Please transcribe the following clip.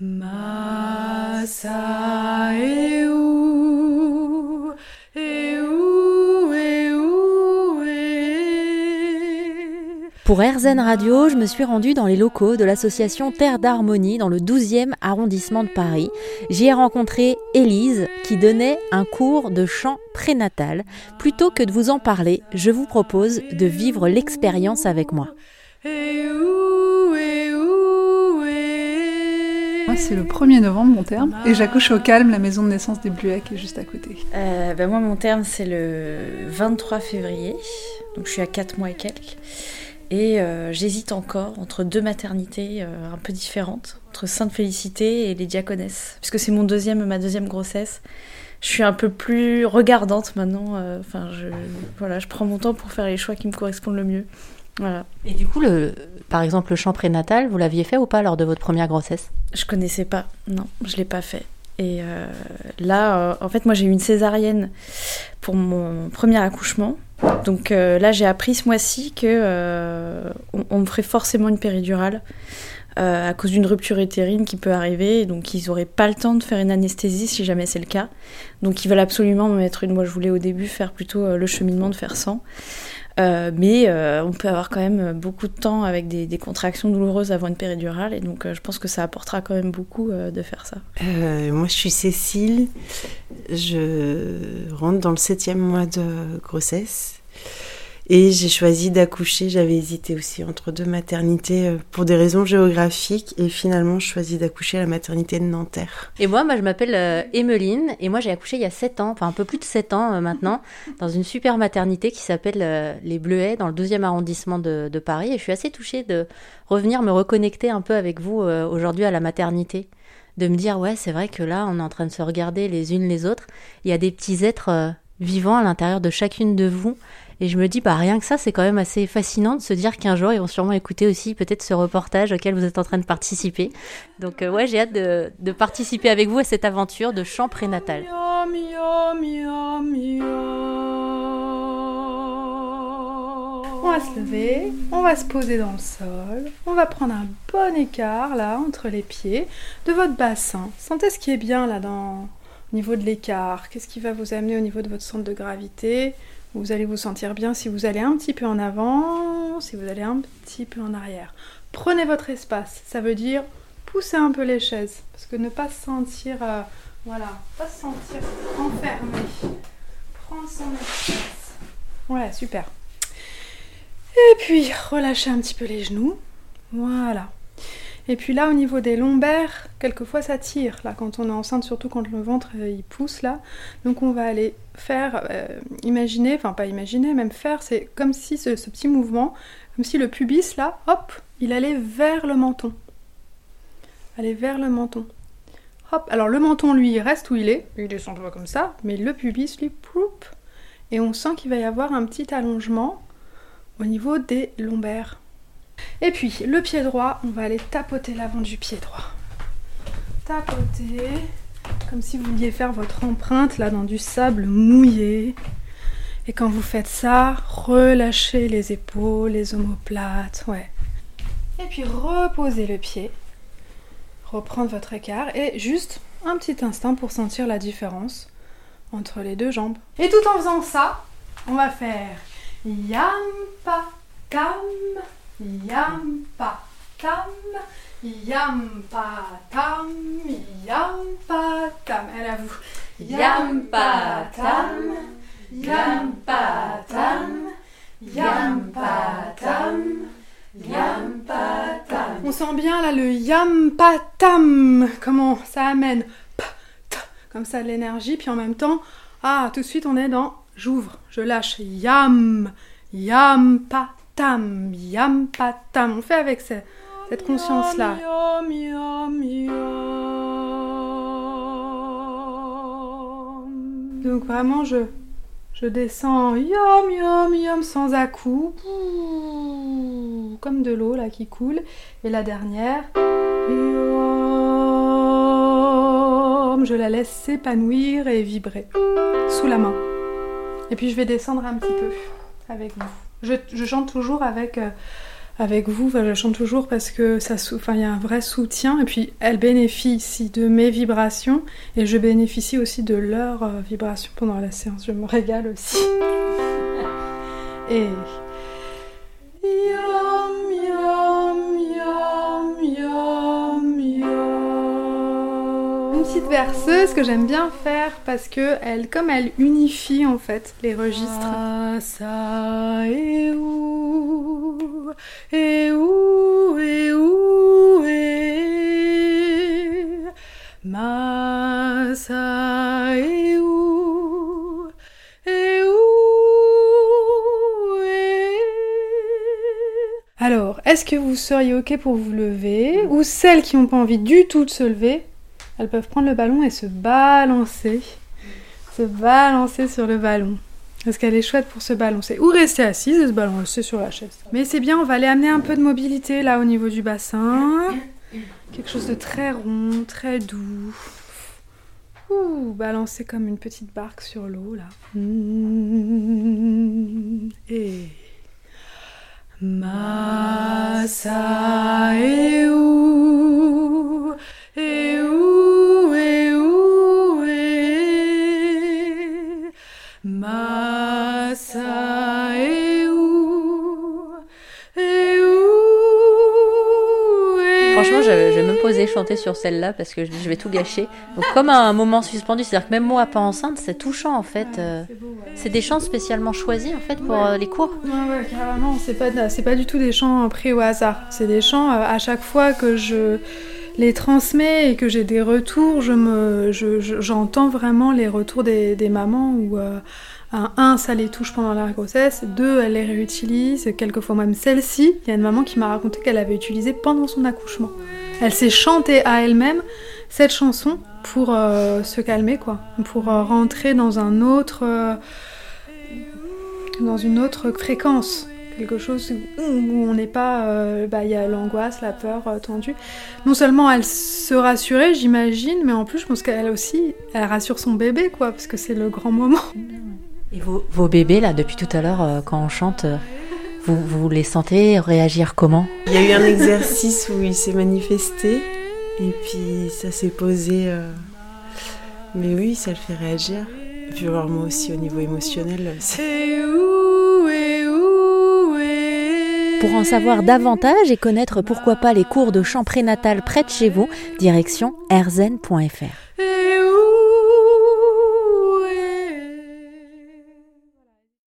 Massa. Pour RZN Radio, je me suis rendue dans les locaux de l'association Terre d'Harmonie dans le 12e arrondissement de Paris. J'y ai rencontré Élise qui donnait un cours de chant prénatal. Plutôt que de vous en parler, je vous propose de vivre l'expérience avec moi. Et Moi, c'est le 1er novembre, mon terme, et j'accouche au calme, la maison de naissance des Bluets qui est juste à côté. Euh, ben moi, mon terme, c'est le 23 février. Donc, je suis à 4 mois et quelques. Et euh, j'hésite encore entre deux maternités euh, un peu différentes, entre Sainte-Félicité et les Diaconesses. Puisque c'est mon deuxième, ma deuxième grossesse. Je suis un peu plus regardante maintenant. Enfin, je, voilà, je prends mon temps pour faire les choix qui me correspondent le mieux. Voilà. Et du coup, le, par exemple, le chant prénatal, vous l'aviez fait ou pas lors de votre première grossesse? Je connaissais pas, non, je l'ai pas fait. Et euh, là, euh, en fait, moi j'ai eu une césarienne pour mon premier accouchement. Donc euh, là, j'ai appris ce mois-ci que on, on me ferait forcément une péridurale à cause d'une rupture utérine qui peut arriver. Et donc ils auraient pas le temps de faire une anesthésie si jamais c'est le cas. Donc ils veulent absolument me mettre une. Moi, je voulais au début faire plutôt le cheminement de faire sans. Euh, mais euh, on peut avoir quand même beaucoup de temps avec des, contractions douloureuses avant une péridurale et donc euh, je pense que ça apportera quand même beaucoup de faire ça. Moi, je suis Cécile. Je rentre dans le septième mois de grossesse. Et j'ai choisi d'accoucher. J'avais hésité aussi entre deux maternités euh, pour des raisons géographiques. Et finalement, je choisis d'accoucher à la maternité de Nanterre. Et moi, moi je m'appelle euh, Emmeline et moi j'ai accouché il y a 7 ans, enfin un peu plus de 7 ans euh, maintenant, dans une super maternité qui s'appelle euh, Les Bleuets dans le 12e arrondissement de, de Paris. Et je suis assez touchée de revenir me reconnecter un peu avec vous euh, aujourd'hui à la maternité. De me dire, ouais, c'est vrai que là, on est en train de se regarder les unes les autres. Il y a des petits êtres vivants à l'intérieur de chacune de vous. Et je me dis, bah rien que ça, c'est quand même assez fascinant de se dire qu'un jour, ils vont sûrement écouter aussi peut-être ce reportage auquel vous êtes en train de participer. Donc euh, ouais, j'ai hâte de, de participer avec vous à cette aventure de chant prénatal. On va se lever, on va se poser dans le sol, on va prendre un bon écart là entre les pieds de votre bassin. Sentez ce qui est bien là dans niveau de l'écart. Qu'est-ce qui va vous amener au niveau de votre centre de gravité? Vous allez vous sentir bien si vous allez un petit peu en avant, si vous allez un petit peu en arrière. Prenez votre espace. Ça veut dire pousser un peu les chaises parce que ne pas se sentir euh, voilà, pas se sentir enfermé. Prendre son espace. Ouais, super. Et puis relâchez un petit peu les genoux. Voilà. Et puis là, au niveau des lombaires, quelquefois ça tire, là, quand on est enceinte, surtout quand le ventre euh, il pousse là. Donc on va aller faire, euh, imaginer, enfin pas imaginer, même faire, c'est comme si ce, petit mouvement, comme si le pubis là, hop, il allait vers le menton. Aller vers le menton. Hop, alors le menton lui il reste où il est, il descend pas comme ça, mais le pubis lui, ploup, et on sent qu'il va y avoir un petit allongement au niveau des lombaires. Et puis, le pied droit, on va aller tapoter l'avant du pied droit. Tapoter, comme si vous vouliez faire votre empreinte là dans du sable mouillé. Et quand vous faites ça, relâchez les épaules, les omoplates, ouais. Et puis reposez le pied, reprendre votre écart et juste un petit instant pour sentir la différence entre les deux jambes. Et tout en faisant ça, on va faire yampa tam, yampa tam, yampa tam, yampa tam. Elle à vous. Yampa tam, yampa tam, yampa tam. Yampa tam. On sent bien là le yampa tam. Comment ça amène pa, ta, comme ça de l'énergie, puis en même temps, ah, tout de suite on est dans j'ouvre, je lâche yam, yampa tam, yampa tam. On fait avec ce- cette conscience là. Miam, miam, miam. Donc vraiment je je descends yam yam yam sans à coup comme de l'eau là qui coule et la dernière yam, je la laisse s'épanouir et vibrer sous la main. Et puis je vais descendre un petit peu avec vous. Je, chante toujours avec euh, avec vous. Je chante toujours parce que ça, il y a un vrai soutien. Et puis, elle bénéficie de mes vibrations et je bénéficie aussi de leurs euh, vibrations pendant la séance. Je me régale aussi. et verseuse que j'aime bien faire parce que elle, comme elle unifie en fait les registres. Alors, est-ce que vous seriez ok pour vous lever ou celles qui n'ont pas envie du tout de se lever, elles peuvent prendre le ballon et se balancer, se balancer sur le ballon. Parce qu'elle est chouette pour se balancer. Ou rester assise et se balancer sur la chaise. Mais c'est bien, on va aller amener un peu de mobilité là au niveau du bassin. Quelque chose de très rond, très doux. Ouh, balancer comme une petite barque sur l'eau là. Et Massa je, je vais me poser chanter sur celle-là parce que je, je vais tout gâcher. Donc, comme un moment suspendu, c'est-à-dire que même moi, pas enceinte, c'est touchant en fait. euh, C'est des chants spécialement choisis en fait pour euh, les cours. Ouais, ouais, carrément. C'est pas, c'est pas du tout des chants pris au hasard. C'est des chants, euh, à chaque fois que je les transmets et que j'ai des retours, je me, je- je- j'entends vraiment les retours des, des mamans euh, un, ça les touche pendant la grossesse, deux, elle les réutilise, quelquefois même celle-ci, il y a une maman qui m'a raconté qu'elle avait utilisé pendant son accouchement. Elle s'est chantée à elle-même cette chanson pour euh, se calmer, quoi, pour euh, rentrer dans un autre... euh, dans une autre fréquence, quelque chose où on n'est pas, bah, il y a l'angoisse, la peur tendue. Non seulement elle se rassurait, j'imagine, mais en plus je pense qu'elle aussi, elle rassure son bébé, quoi, parce que c'est le grand moment. Et vos, vos bébés là, depuis tout à l'heure, euh, quand on chante, euh, vous, vous les sentez réagir comment? Il y a eu un exercice où il s'est manifesté et puis ça s'est posé. euh, Mais oui, ça le fait réagir. Et puis alors moi aussi au niveau émotionnel, Pour en savoir davantage et connaître pourquoi pas les cours de chant prénatal près de chez vous, direction erzen.fr.